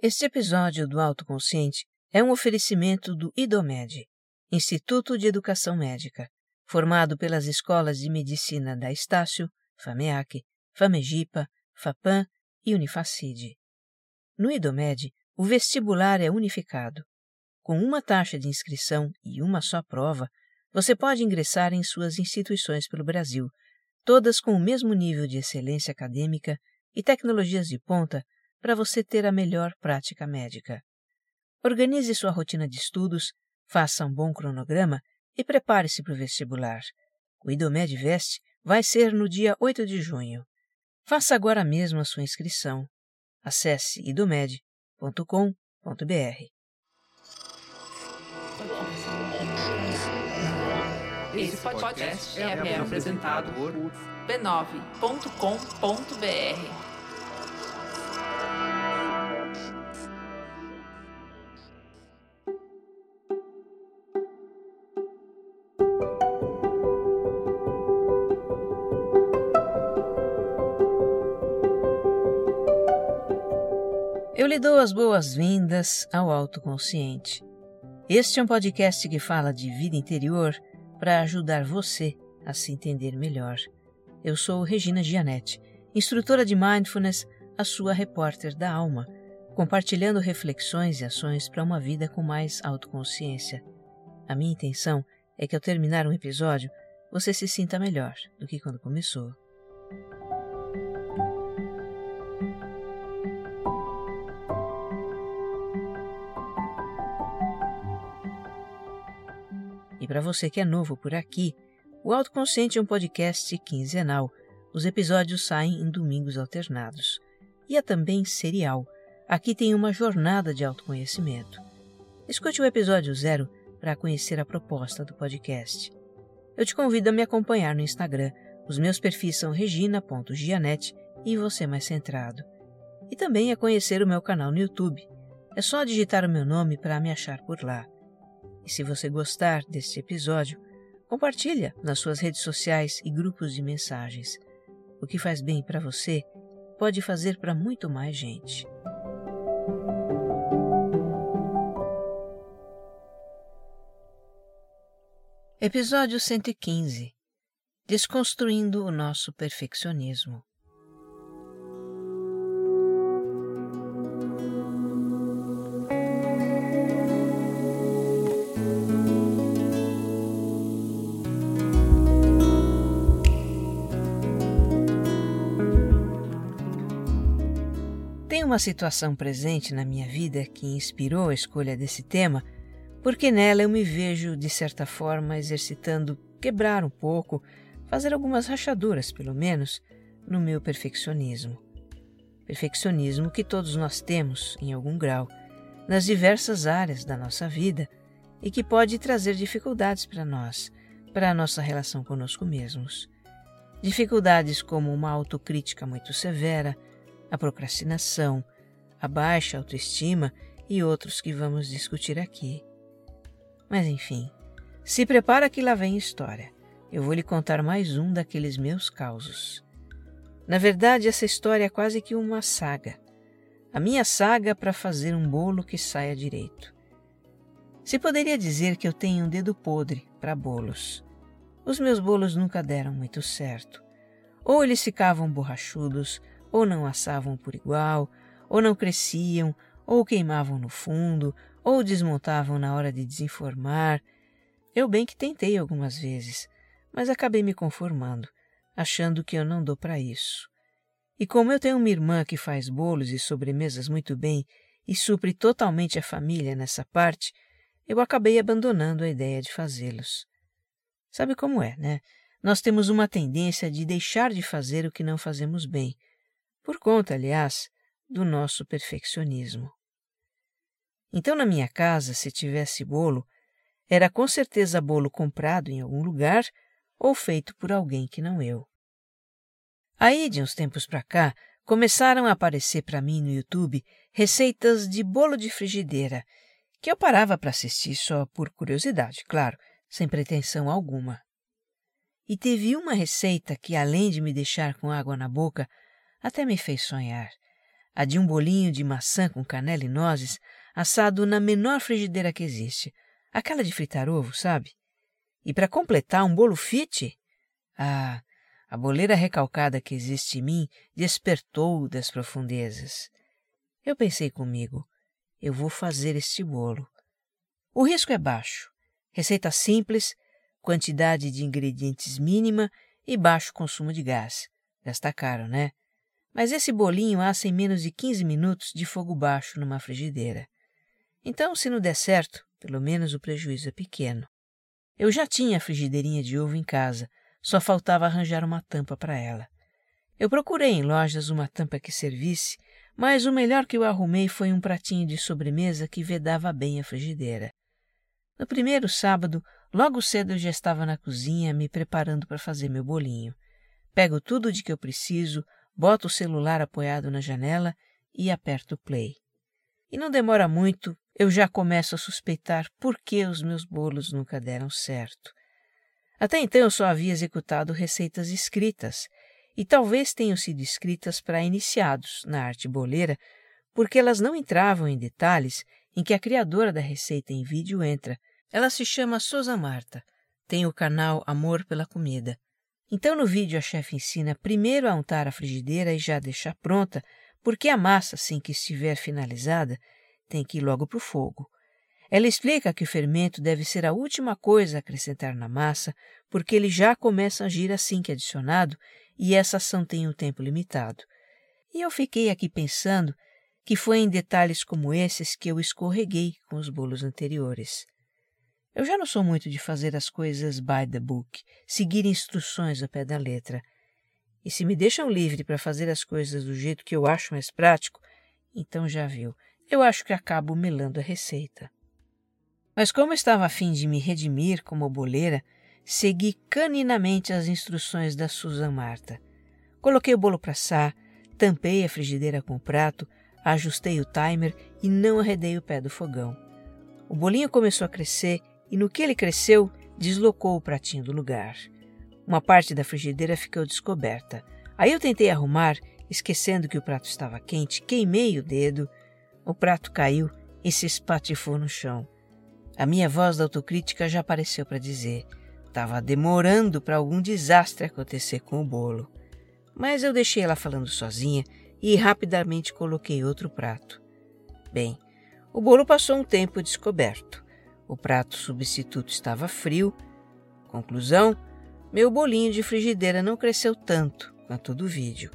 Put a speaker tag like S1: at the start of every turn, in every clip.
S1: Este episódio do Autoconsciente é um oferecimento do IDOMED, Instituto de Educação Médica, formado pelas escolas de medicina da Estácio, FAMEAC, FAMEGIPA, FAPAM e Unifacide. No IDOMED, o vestibular é unificado. Com uma taxa de inscrição e uma só prova, você pode ingressar em suas instituições pelo Brasil, todas com o mesmo nível de excelência acadêmica e tecnologias de ponta para você ter a melhor prática médica. Organize sua rotina de estudos, faça um bom cronograma e prepare-se para o vestibular. O IDOMED Vest vai ser no dia 8 de junho. Faça agora mesmo a sua inscrição. Acesse idomed.com.br.
S2: Esse podcast é, apresentado por b9.com.br.
S1: lhe dou as boas-vindas ao Autoconsciente. Este é um podcast que fala de vida interior para ajudar você a se entender melhor. Eu sou Regina Gianetti, instrutora de Mindfulness, a sua repórter da alma, compartilhando reflexões e ações para uma vida com mais autoconsciência. A minha intenção é que ao terminar um episódio, você se sinta melhor do que quando começou. Para você que é novo por aqui, o Autoconsciente é um podcast quinzenal. Os episódios saem em domingos alternados. E é também serial. Aqui tem uma jornada de autoconhecimento. Escute o episódio zero para conhecer a proposta do podcast. Eu te convido a me acompanhar no Instagram. Os meus perfis são regina.gianete e você mais centrado. E também a conhecer o meu canal no YouTube. É só digitar o meu nome para me achar por lá. E se você gostar deste episódio, compartilha nas suas redes sociais e grupos de mensagens. O que faz bem para você pode fazer para muito mais gente. Episódio 115 Desconstruindo o nosso perfeccionismo. Uma situação presente na minha vida que inspirou a escolha desse tema, porque nela eu me vejo, de certa forma, exercitando quebrar um pouco, fazer algumas rachaduras, pelo menos, no meu perfeccionismo. Perfeccionismo que todos nós temos, em algum grau, nas diversas áreas da nossa vida e que pode trazer dificuldades para nós, para a nossa relação conosco mesmos. Dificuldades como uma autocrítica muito severa, a procrastinação, a baixa autoestima e outros que vamos discutir aqui. Mas enfim, se prepara que lá vem história. Eu vou lhe contar mais um daqueles meus causos. Na verdade, essa história é quase que uma saga. A minha saga para fazer um bolo que saia direito. Se poderia dizer que eu tenho um dedo podre para bolos. Os meus bolos nunca deram muito certo. Ou eles ficavam borrachudos, ou não assavam por igual, ou não cresciam, ou queimavam no fundo, ou desmontavam na hora de desenformar. Eu bem que tentei algumas vezes, mas acabei me conformando, achando que eu não dou para isso. E como eu tenho uma irmã que faz bolos e sobremesas muito bem e supre totalmente a família nessa parte, eu acabei abandonando a ideia de fazê-los. Sabe como é, né? Nós temos uma tendência de deixar de fazer o que não fazemos bem, por conta, aliás, do nosso perfeccionismo. Então, na minha casa, se tivesse bolo, era com certeza bolo comprado em algum lugar ou feito por alguém que não eu. Aí, de uns tempos para cá, começaram a aparecer para mim no YouTube receitas de bolo de frigideira, que eu parava para assistir só por curiosidade, claro, sem pretensão alguma. E teve uma receita que, além de me deixar com água na boca, até me fez sonhar. a de um bolinho de maçã com canela e nozes, assado na menor frigideira que existe, aquela de fritar ovo, sabe? E para completar, um bolo fit? Ah, a boleira recalcada que existe em mim despertou das profundezas. Eu pensei comigo, eu vou fazer este bolo. O risco é baixo. Receita simples, quantidade de ingredientes mínima e baixo consumo de gás. Gasta caro, né? Mas esse bolinho assa em menos de 15 minutos de fogo baixo numa frigideira. Então, se não der certo, pelo menos o prejuízo é pequeno. Eu já tinha a frigideirinha de ovo em casa, só faltava arranjar uma tampa para ela. Eu procurei em lojas uma tampa que servisse, mas o melhor que eu arrumei foi um pratinho de sobremesa que vedava bem a frigideira. No primeiro sábado, logo cedo eu já estava na cozinha me preparando para fazer meu bolinho. Pego tudo de que eu preciso, boto o celular apoiado na janela e aperto o play. E não demora muito, eu já começo a suspeitar por que os meus bolos nunca deram certo. Até então eu só havia executado receitas escritas, e talvez tenham sido escritas para iniciados na arte boleira, porque elas não entravam em detalhes em que a criadora da receita em vídeo entra. Ela se chama Souza Marta, tem o canal Amor pela Comida. Então no vídeo a chefe ensina primeiro a untar a frigideira e já deixar pronta, porque a massa, assim que estiver finalizada, tem que ir logo para o fogo. Ela explica que o fermento deve ser a última coisa a acrescentar na massa, porque ele já começa a agir assim que adicionado e essa ação tem um tempo limitado. E eu fiquei aqui pensando que foi em detalhes como esses que eu escorreguei com os bolos anteriores. Eu já não sou muito de fazer as coisas by the book, seguir instruções ao pé da letra. E se me deixam livre para fazer as coisas do jeito que eu acho mais prático, então já viu, eu acho que acabo melando a receita. Mas como estava a fim de me redimir como boleira, segui caninamente as instruções da Susan Marta. Coloquei o bolo para assar, tampei a frigideira com o prato, ajustei o timer e não arredei o pé do fogão. O bolinho começou a crescer e no que ele cresceu, deslocou o pratinho do lugar. Uma parte da frigideira ficou descoberta. Aí eu tentei arrumar, esquecendo que o prato estava quente, queimei o dedo. O prato caiu e se espatifou no chão. A minha voz da autocrítica já apareceu para dizer: estava demorando para algum desastre acontecer com o bolo. Mas eu deixei ela falando sozinha e rapidamente coloquei outro prato. Bem, o bolo passou um tempo descoberto. O prato substituto estava frio. Conclusão: meu bolinho de frigideira não cresceu tanto quanto do vídeo.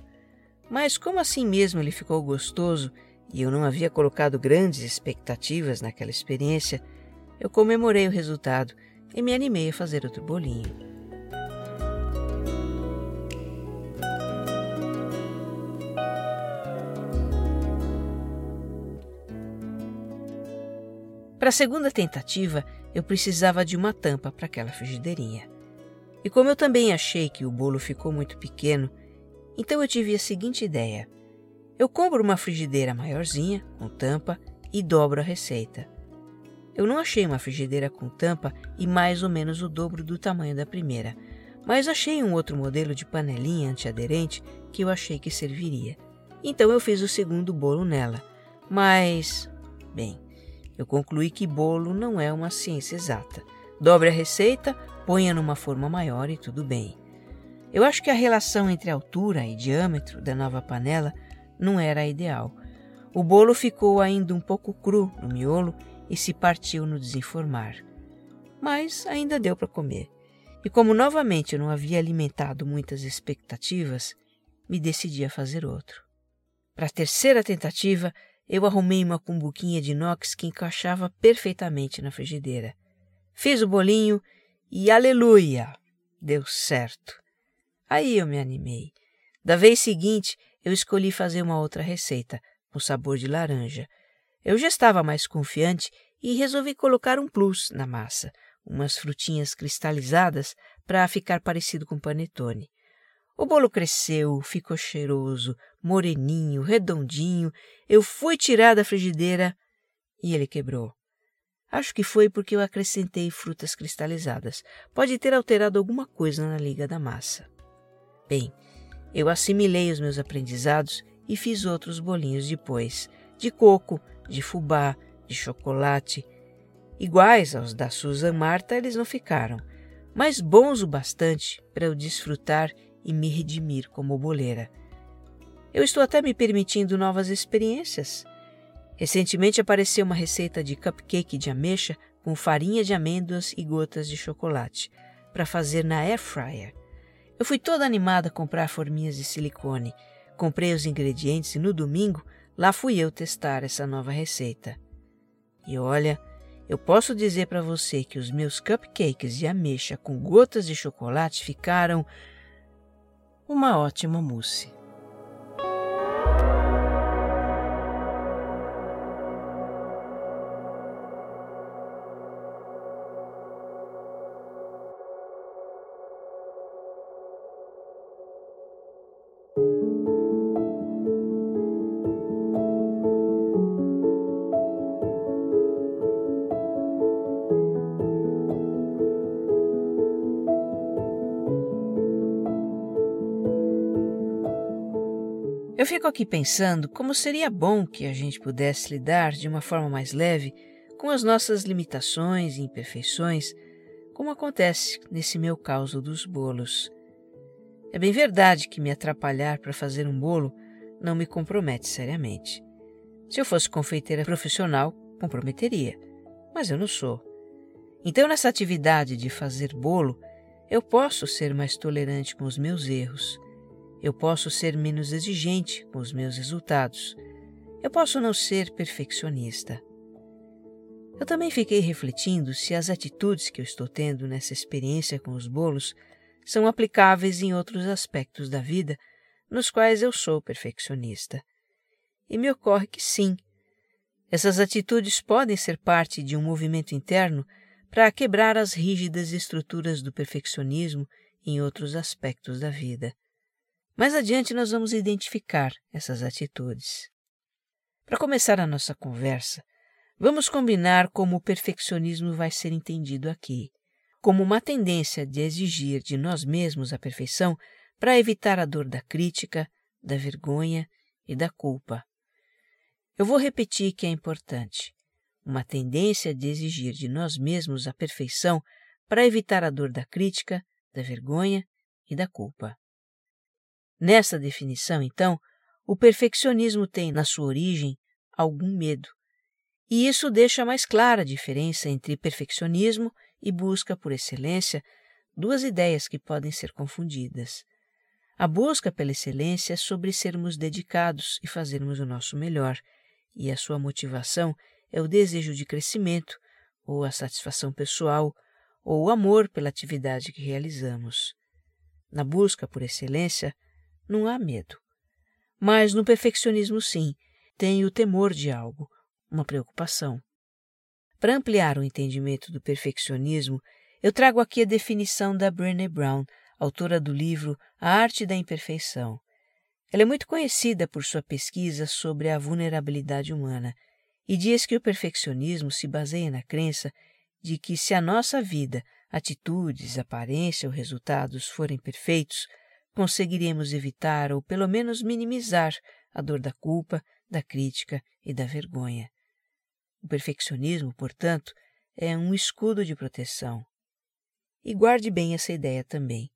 S1: Mas, como assim mesmo ele ficou gostoso e eu não havia colocado grandes expectativas naquela experiência, eu comemorei o resultado e me animei a fazer outro bolinho. Para a segunda tentativa, eu precisava de uma tampa para aquela frigideirinha. E como eu também achei que o bolo ficou muito pequeno, então eu tive a seguinte ideia: eu compro uma frigideira maiorzinha, com tampa, e dobro a receita. Eu não achei uma frigideira com tampa e mais ou menos o dobro do tamanho da primeira, mas achei um outro modelo de panelinha antiaderente que eu achei que serviria. Então eu fiz o segundo bolo nela. Mas, bem, eu concluí que bolo não é uma ciência exata. Dobre a receita, ponha numa forma maior e tudo bem. Eu acho que a relação entre altura e diâmetro da nova panela não era a ideal. O bolo ficou ainda um pouco cru no miolo e se partiu no desenformar. Mas ainda deu para comer. E como novamente eu não havia alimentado muitas expectativas, me decidi a fazer outro. Para a terceira tentativa, eu arrumei uma cumbuquinha de inox que encaixava perfeitamente na frigideira. Fiz o bolinho e aleluia! Deu certo. Aí eu me animei. Da vez seguinte, eu escolhi fazer uma outra receita, com sabor de laranja. Eu já estava mais confiante e resolvi colocar um plus na massa, umas frutinhas cristalizadas para ficar parecido com panetone. O bolo cresceu, ficou cheiroso, moreninho, redondinho. Eu fui tirar da frigideira e ele quebrou. Acho que foi porque eu acrescentei frutas cristalizadas. Pode ter alterado alguma coisa na liga da massa. Bem, eu assimilei os meus aprendizados e fiz outros bolinhos depois, de coco, de fubá, de chocolate. Iguais aos da Susan Marta, eles não ficaram, mas bons o bastante para eu desfrutar e me redimir como boleira. Eu estou até me permitindo novas experiências. Recentemente apareceu uma receita de cupcake de ameixa com farinha de amêndoas e gotas de chocolate para fazer na air fryer. Eu fui toda animada a comprar forminhas de silicone. Comprei os ingredientes e no domingo lá fui eu testar essa nova receita. E olha, eu posso dizer para você que os meus cupcakes de ameixa com gotas de chocolate ficaram uma ótima mousse. Eu fico aqui pensando como seria bom que a gente pudesse lidar de uma forma mais leve com as nossas limitações e imperfeições, como acontece nesse meu caos dos bolos. É bem verdade que me atrapalhar para fazer um bolo não me compromete seriamente. Se eu fosse confeiteira profissional, comprometeria, mas eu não sou. Então, nessa atividade de fazer bolo, eu posso ser mais tolerante com os meus erros eu posso ser menos exigente com os meus resultados. Eu posso não ser perfeccionista. Eu também fiquei refletindo se as atitudes que eu estou tendo nessa experiência com os bolos são aplicáveis em outros aspectos da vida nos quais eu sou perfeccionista. E me ocorre que sim. Essas atitudes podem ser parte de um movimento interno para quebrar as rígidas estruturas do perfeccionismo em outros aspectos da vida. Mais adiante, nós vamos identificar essas atitudes. Para começar a nossa conversa, vamos combinar como o perfeccionismo vai ser entendido aqui como uma tendência de exigir de nós mesmos a perfeição para evitar a dor da crítica, da vergonha e da culpa. Eu vou repetir que é importante. Uma tendência de exigir de nós mesmos a perfeição para evitar a dor da crítica, da vergonha e da culpa. Nessa definição, então, o perfeccionismo tem na sua origem algum medo. E isso deixa mais clara a diferença entre perfeccionismo e busca por excelência, duas ideias que podem ser confundidas. A busca pela excelência é sobre sermos dedicados e fazermos o nosso melhor, e a sua motivação é o desejo de crescimento, ou a satisfação pessoal, ou o amor pela atividade que realizamos. Na busca por excelência, não há medo. Mas no perfeccionismo, sim, tem o temor de algo, uma preocupação. Para ampliar o entendimento do perfeccionismo, eu trago aqui a definição da Brené Brown, autora do livro A Arte da Imperfeição. Ela é muito conhecida por sua pesquisa sobre a vulnerabilidade humana e diz que o perfeccionismo se baseia na crença de que, se a nossa vida, atitudes, aparência ou resultados forem perfeitos, conseguiremos evitar ou pelo menos minimizar a dor da culpa, da crítica e da vergonha. O perfeccionismo, portanto, é um escudo de proteção. E guarde bem essa ideia também.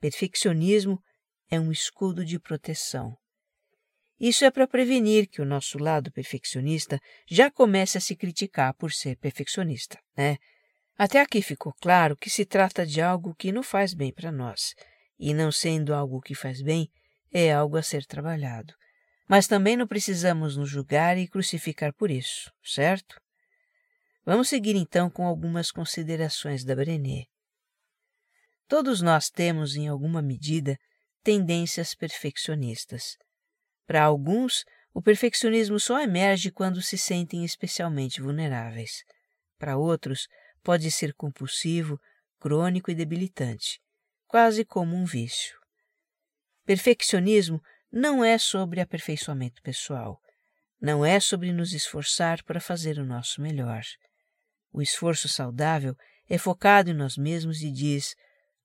S1: Perfeccionismo é um escudo de proteção. Isso é para prevenir que o nosso lado perfeccionista já comece a se criticar por ser perfeccionista, né? Até aqui ficou claro que se trata de algo que não faz bem para nós e não sendo algo que faz bem, é algo a ser trabalhado. Mas também não precisamos nos julgar e crucificar por isso, certo? Vamos seguir então com algumas considerações da Brené. Todos nós temos, em alguma medida, tendências perfeccionistas. Para alguns, o perfeccionismo só emerge quando se sentem especialmente vulneráveis. Para outros, pode ser compulsivo, crônico e debilitante quase como um vício. Perfeccionismo não é sobre aperfeiçoamento pessoal, não é sobre nos esforçar para fazer o nosso melhor. O esforço saudável é focado em nós mesmos e diz: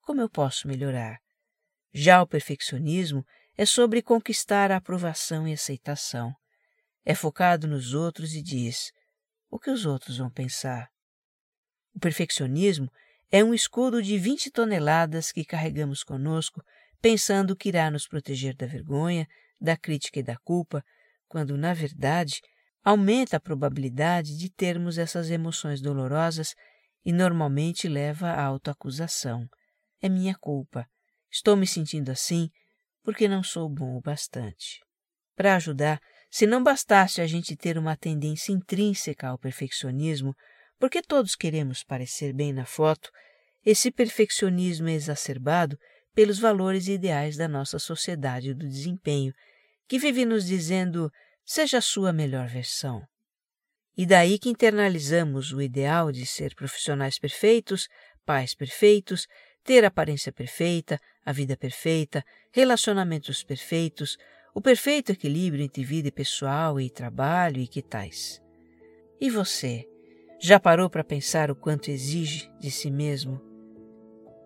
S1: como eu posso melhorar? Já o perfeccionismo é sobre conquistar a aprovação e aceitação. É focado nos outros e diz: o que os outros vão pensar? O perfeccionismo é um escudo de 20 toneladas que carregamos conosco, pensando que irá nos proteger da vergonha, da crítica e da culpa, quando, na verdade, aumenta a probabilidade de termos essas emoções dolorosas e normalmente leva à autoacusação. É minha culpa. Estou me sentindo assim porque não sou bom o bastante. Para ajudar, se não bastasse a gente ter uma tendência intrínseca ao perfeccionismo, porque todos queremos parecer bem na foto, esse perfeccionismo é exacerbado pelos valores e ideais da nossa sociedade do desempenho, que vive nos dizendo seja a sua melhor versão. E daí que internalizamos o ideal de ser profissionais perfeitos, pais perfeitos, ter aparência perfeita, a vida perfeita, relacionamentos perfeitos, o perfeito equilíbrio entre vida pessoal e trabalho e que tais. E você? Já parou para pensar o quanto exige de si mesmo?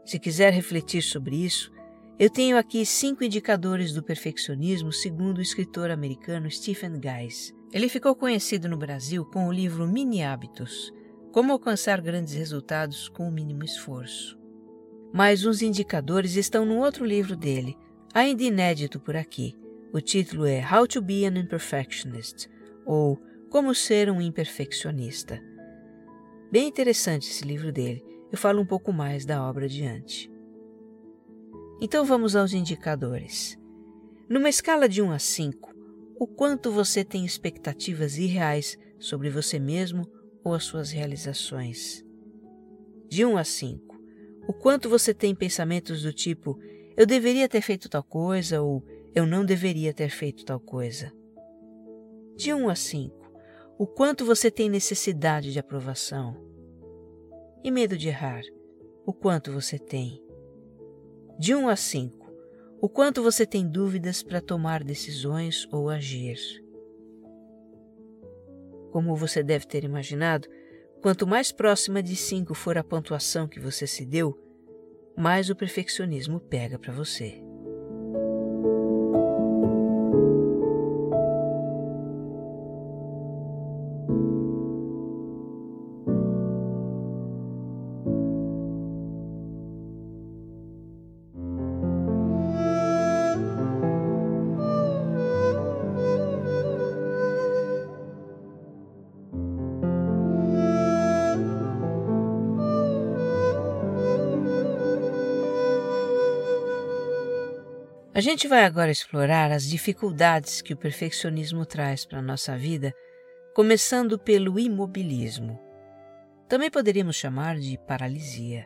S1: Se quiser refletir sobre isso, eu tenho aqui cinco indicadores do perfeccionismo segundo o escritor americano Stephen Guys. Ele ficou conhecido no Brasil com o livro Mini Hábitos Como Alcançar Grandes Resultados com o Mínimo Esforço. Mas os indicadores estão no outro livro dele, ainda inédito por aqui. O título é How to Be an Imperfectionist ou Como Ser um Imperfeccionista. Bem interessante esse livro dele. Eu falo um pouco mais da obra adiante. Então vamos aos indicadores. Numa escala de 1 a 5, o quanto você tem expectativas irreais sobre você mesmo ou as suas realizações? De 1 a 5, o quanto você tem pensamentos do tipo eu deveria ter feito tal coisa ou eu não deveria ter feito tal coisa? De 1 a 5, o quanto você tem necessidade de aprovação. E medo de errar, o quanto você tem. De 1 a 5, o quanto você tem dúvidas para tomar decisões ou agir. Como você deve ter imaginado, quanto mais próxima de 5 for a pontuação que você se deu, mais o perfeccionismo pega para você. Gente vai agora explorar as dificuldades que o perfeccionismo traz para a nossa vida, começando pelo imobilismo. Também poderíamos chamar de paralisia.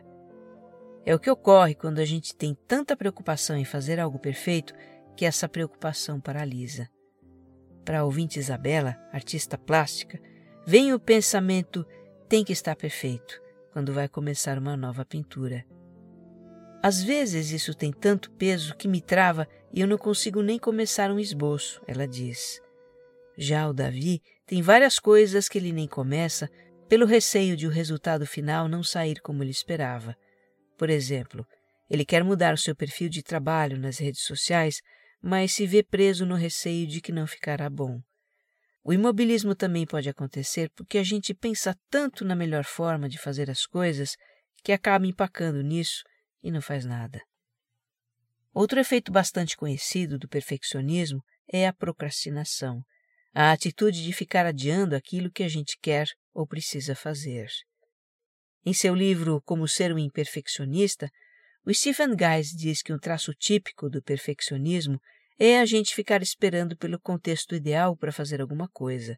S1: É o que ocorre quando a gente tem tanta preocupação em fazer algo perfeito que essa preocupação paralisa. Para a ouvinte Isabela, artista plástica, vem o pensamento tem que estar perfeito quando vai começar uma nova pintura. Às vezes isso tem tanto peso que me trava e eu não consigo nem começar um esboço, ela diz. Já o Davi tem várias coisas que ele nem começa pelo receio de o resultado final não sair como ele esperava. Por exemplo, ele quer mudar o seu perfil de trabalho nas redes sociais, mas se vê preso no receio de que não ficará bom. O imobilismo também pode acontecer porque a gente pensa tanto na melhor forma de fazer as coisas que acaba empacando nisso e não faz nada. Outro efeito bastante conhecido do perfeccionismo é a procrastinação, a atitude de ficar adiando aquilo que a gente quer ou precisa fazer. Em seu livro Como Ser um Imperfeccionista, o Stephen Guys diz que um traço típico do perfeccionismo é a gente ficar esperando pelo contexto ideal para fazer alguma coisa.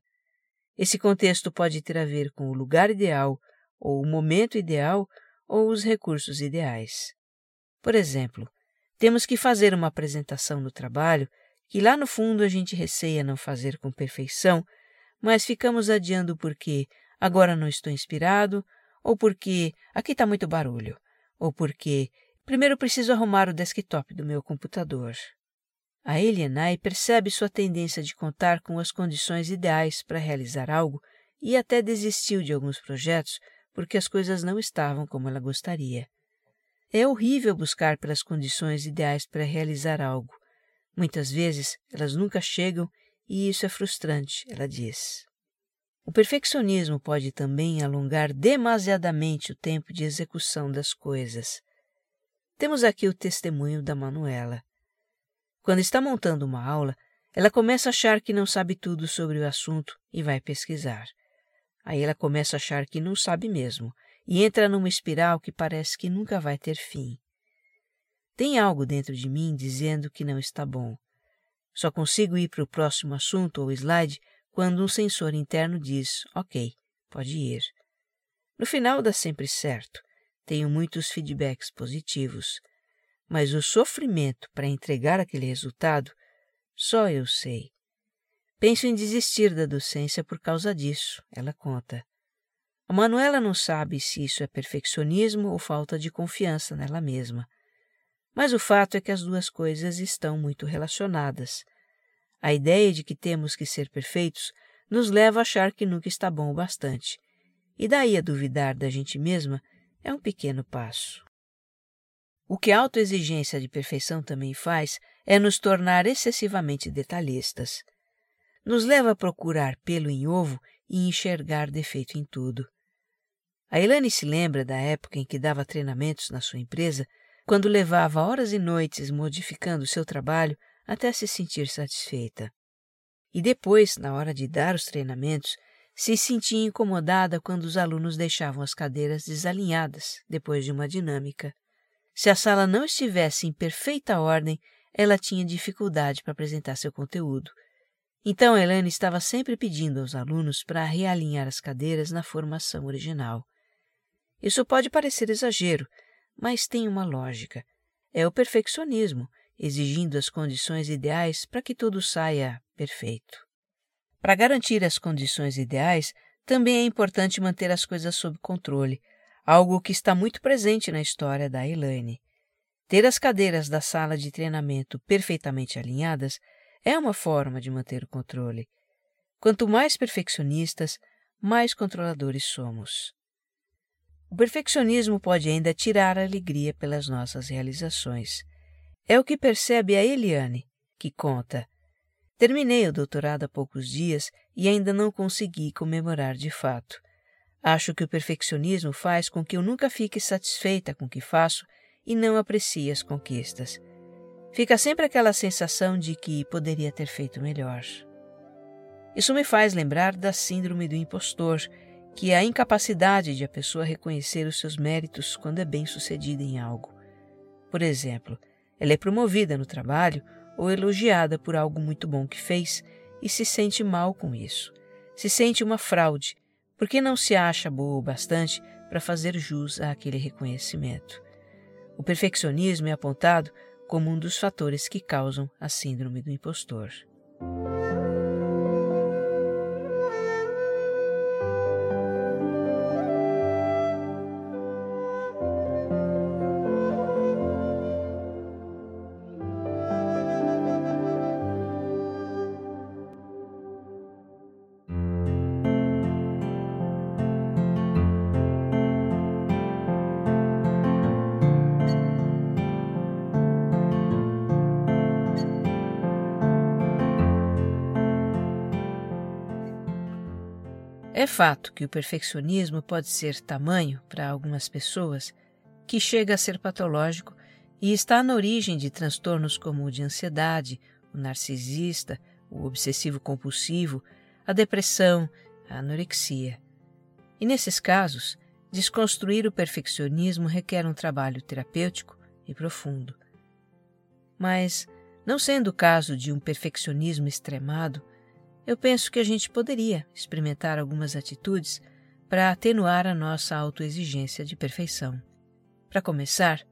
S1: Esse contexto pode ter a ver com o lugar ideal, ou o momento ideal, ou os recursos ideais. Por exemplo, temos que fazer uma apresentação no trabalho que lá no fundo a gente receia não fazer com perfeição, mas ficamos adiando porque agora não estou inspirado, ou porque aqui está muito barulho, ou porque primeiro preciso arrumar o desktop do meu computador. A Elianai percebe sua tendência de contar com as condições ideais para realizar algo e até desistiu de alguns projetos porque as coisas não estavam como ela gostaria. É horrível buscar pelas condições ideais para realizar algo, Muitas vezes elas nunca chegam e isso é frustrante, ela diz. O perfeccionismo pode também alongar demasiadamente o tempo de execução das coisas. Temos aqui o testemunho da Manuela. Quando está montando uma aula, ela começa a achar que não sabe tudo sobre o assunto e vai pesquisar. Aí ela começa a achar que não sabe mesmo e entra numa espiral que parece que nunca vai ter fim. Tem algo dentro de mim dizendo que não está bom. Só consigo ir para o próximo assunto ou slide quando um sensor interno diz: Ok, pode ir. No final dá sempre certo. Tenho muitos feedbacks positivos. Mas o sofrimento para entregar aquele resultado, só eu sei. Penso em desistir da docência por causa disso, ela conta. A Manuela não sabe se isso é perfeccionismo ou falta de confiança nela mesma. Mas o fato é que as duas coisas estão muito relacionadas. A ideia de que temos que ser perfeitos nos leva a achar que nunca está bom o bastante. E daí a duvidar da gente mesma é um pequeno passo. O que a autoexigência de perfeição também faz é nos tornar excessivamente detalhistas. Nos leva a procurar pelo em ovo e enxergar defeito em tudo. A Elane se lembra da época em que dava treinamentos na sua empresa quando levava horas e noites modificando seu trabalho até se sentir satisfeita. E depois, na hora de dar os treinamentos, se sentia incomodada quando os alunos deixavam as cadeiras desalinhadas depois de uma dinâmica. Se a sala não estivesse em perfeita ordem, ela tinha dificuldade para apresentar seu conteúdo. Então Helene estava sempre pedindo aos alunos para realinhar as cadeiras na formação original. Isso pode parecer exagero, mas tem uma lógica. É o perfeccionismo, exigindo as condições ideais para que tudo saia perfeito. Para garantir as condições ideais, também é importante manter as coisas sob controle, algo que está muito presente na história da Elaine. Ter as cadeiras da sala de treinamento perfeitamente alinhadas é uma forma de manter o controle. Quanto mais perfeccionistas, mais controladores somos. O perfeccionismo pode ainda tirar a alegria pelas nossas realizações. É o que percebe a Eliane, que conta. Terminei o doutorado há poucos dias e ainda não consegui comemorar de fato. Acho que o perfeccionismo faz com que eu nunca fique satisfeita com o que faço e não aprecie as conquistas. Fica sempre aquela sensação de que poderia ter feito melhor. Isso me faz lembrar da síndrome do impostor que é a incapacidade de a pessoa reconhecer os seus méritos quando é bem-sucedida em algo. Por exemplo, ela é promovida no trabalho ou elogiada por algo muito bom que fez e se sente mal com isso. Se sente uma fraude, porque não se acha boa o bastante para fazer jus àquele reconhecimento. O perfeccionismo é apontado como um dos fatores que causam a síndrome do impostor. Fato que o perfeccionismo pode ser tamanho para algumas pessoas que chega a ser patológico e está na origem de transtornos como o de ansiedade, o narcisista, o obsessivo compulsivo, a depressão, a anorexia. E nesses casos, desconstruir o perfeccionismo requer um trabalho terapêutico e profundo. Mas, não sendo o caso de um perfeccionismo extremado, eu penso que a gente poderia experimentar algumas atitudes para atenuar a nossa autoexigência de perfeição. Para começar,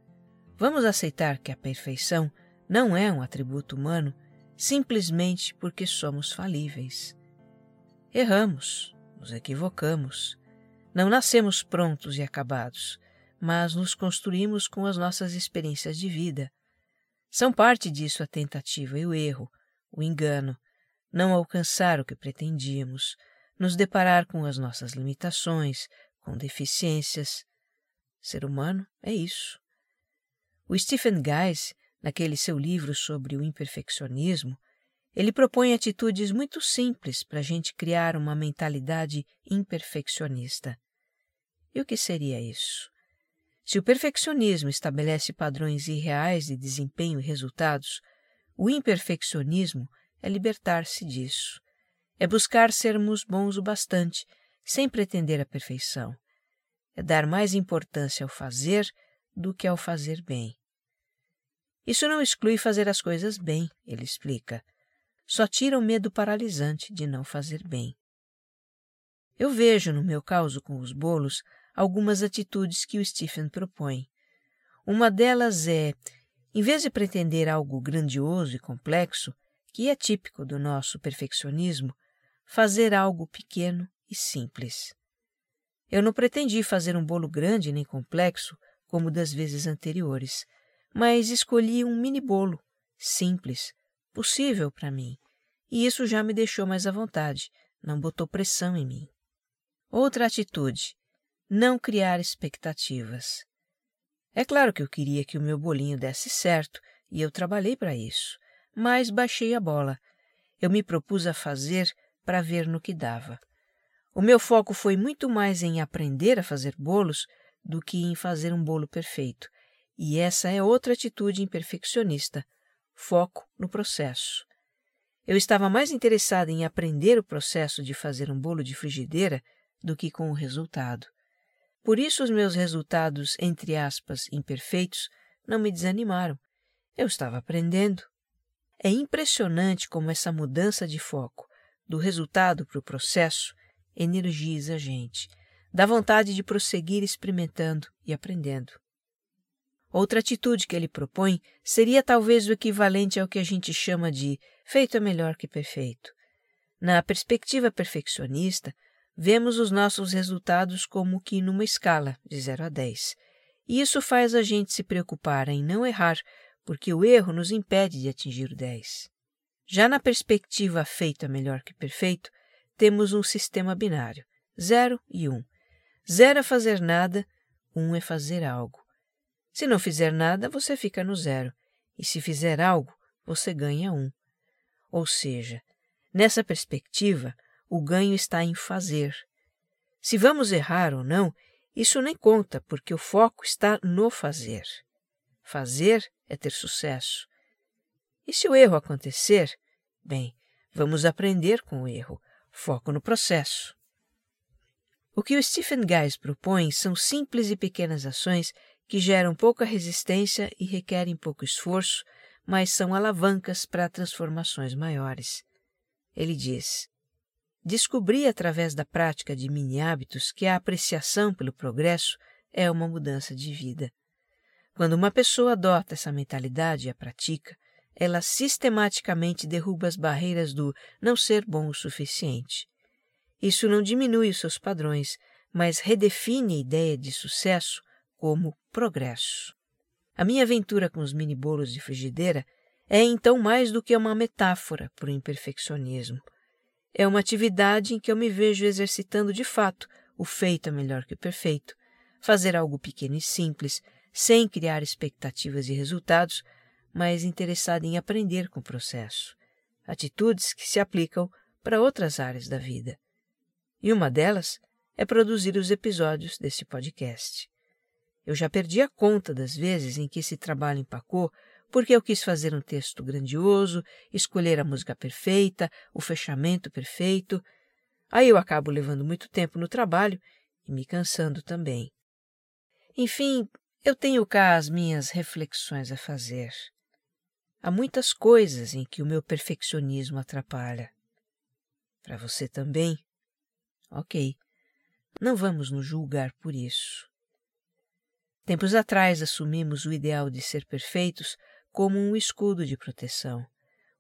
S1: vamos aceitar que a perfeição não é um atributo humano simplesmente porque somos falíveis. Erramos, nos equivocamos. Não nascemos prontos e acabados, mas nos construímos com as nossas experiências de vida. São parte disso a tentativa e o erro, o engano, não alcançar o que pretendíamos, nos deparar com as nossas limitações, com deficiências. Ser humano é isso. O Stephen Guys Naquele seu livro sobre o imperfeccionismo, ele propõe atitudes muito simples para a gente criar uma mentalidade imperfeccionista. E o que seria isso? Se o perfeccionismo estabelece padrões irreais de desempenho e resultados, o imperfeccionismo é libertar-se disso. É buscar sermos bons o bastante, sem pretender a perfeição. É dar mais importância ao fazer do que ao fazer bem. Isso não exclui fazer as coisas bem, ele explica. Só tira o medo paralisante de não fazer bem. Eu vejo no meu caso com os bolos algumas atitudes que o Stephen propõe. Uma delas é, em vez de pretender algo grandioso e complexo, que é típico do nosso perfeccionismo, fazer algo pequeno e simples. Eu não pretendi fazer um bolo grande nem complexo, como das vezes anteriores mas escolhi um mini bolo, simples, possível para mim, e isso já me deixou mais à vontade, não botou pressão em mim. Outra atitude: não criar expectativas. É claro que eu queria que o meu bolinho desse certo e eu trabalhei para isso, mas baixei a bola. Eu me propus a fazer para ver no que dava. O meu foco foi muito mais em aprender a fazer bolos do que em fazer um bolo perfeito, e essa é outra atitude imperfeccionista: foco no processo. Eu estava mais interessada em aprender o processo de fazer um bolo de frigideira do que com o resultado. Por isso, os meus resultados, entre aspas, imperfeitos, não me desanimaram. Eu estava aprendendo. É impressionante como essa mudança de foco, do resultado para o processo, energiza a gente, dá vontade de prosseguir experimentando e aprendendo. Outra atitude que ele propõe seria talvez o equivalente ao que a gente chama de feito é melhor que perfeito. Na perspectiva perfeccionista, vemos os nossos resultados como que numa escala de 0 a 10. E isso faz a gente se preocupar em não errar, porque o erro nos impede de atingir o 10. Já na perspectiva feito é melhor que perfeito, temos um sistema binário, 0 e 1. Um. 0 é fazer nada, 1 um é fazer algo. Se não fizer nada, você fica no zero, e se fizer algo, você ganha um. Ou seja, nessa perspectiva, o ganho está em fazer. Se vamos errar ou não, isso nem conta, porque o foco está no fazer. Fazer é ter sucesso. E se o erro acontecer, bem, vamos aprender com o erro. Foco no processo. O que o Stephen Guys propõe são simples e pequenas ações que geram pouca resistência e requerem pouco esforço, mas são alavancas para transformações maiores. Ele diz: Descobri através da prática de mini hábitos que a apreciação pelo progresso é uma mudança de vida. Quando uma pessoa adota essa mentalidade e a pratica, ela sistematicamente derruba as barreiras do não ser bom o suficiente. Isso não diminui os seus padrões, mas redefine a ideia de sucesso como progresso. A minha aventura com os mini bolos de frigideira é então mais do que uma metáfora para o imperfeccionismo. É uma atividade em que eu me vejo exercitando de fato o feito é melhor que o perfeito, fazer algo pequeno e simples, sem criar expectativas e resultados, mas interessada em aprender com o processo. Atitudes que se aplicam para outras áreas da vida. E uma delas é produzir os episódios desse podcast. Eu já perdi a conta das vezes em que esse trabalho empacou porque eu quis fazer um texto grandioso, escolher a música perfeita, o fechamento perfeito. Aí eu acabo levando muito tempo no trabalho e me cansando também. Enfim, eu tenho cá as minhas reflexões a fazer. Há muitas coisas em que o meu perfeccionismo atrapalha. Para você também? Ok. Não vamos nos julgar por isso. Tempos atrás assumimos o ideal de ser perfeitos como um escudo de proteção,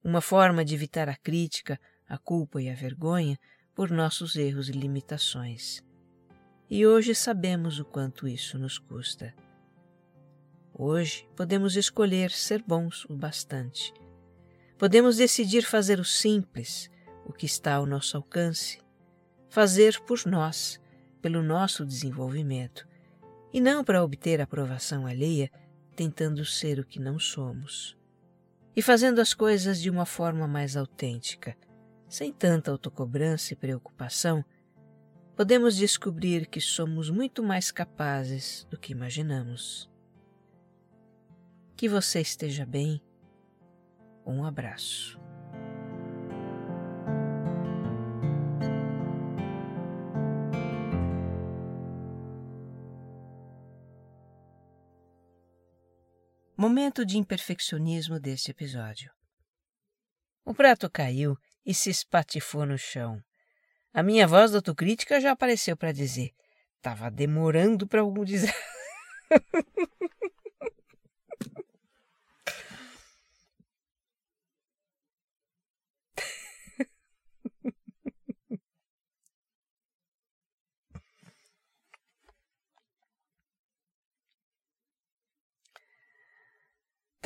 S1: uma forma de evitar a crítica, a culpa e a vergonha por nossos erros e limitações. E hoje sabemos o quanto isso nos custa. Hoje podemos escolher ser bons o bastante. Podemos decidir fazer o simples, o que está ao nosso alcance, fazer por nós, pelo nosso desenvolvimento, e não para obter aprovação alheia, tentando ser o que não somos e fazendo as coisas de uma forma mais autêntica, sem tanta autocobrança e preocupação, podemos descobrir que somos muito mais capazes do que imaginamos. Que você esteja bem. Um abraço. Momento de imperfeccionismo deste episódio. O prato caiu e se espatifou no chão. A minha voz da autocrítica já apareceu para dizer: estava demorando para algum dizer.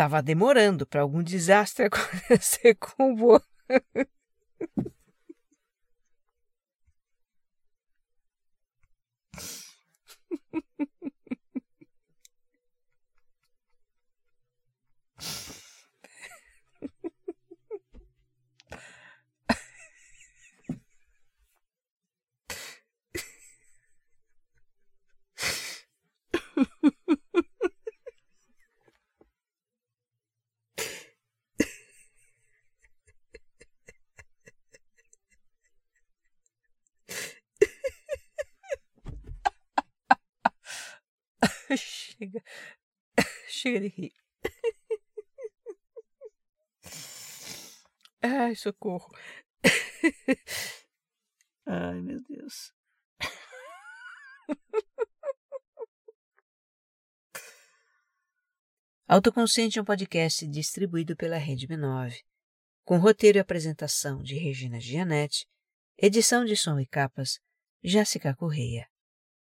S1: Estava demorando para algum desastre acontecer com o vô. Chega de rir. Ai, socorro. Ai, meu Deus. Autoconsciente é um podcast distribuído pela Rede B9, com roteiro e apresentação de Regina Gianetti, edição de som e capas, Jéssica Correia.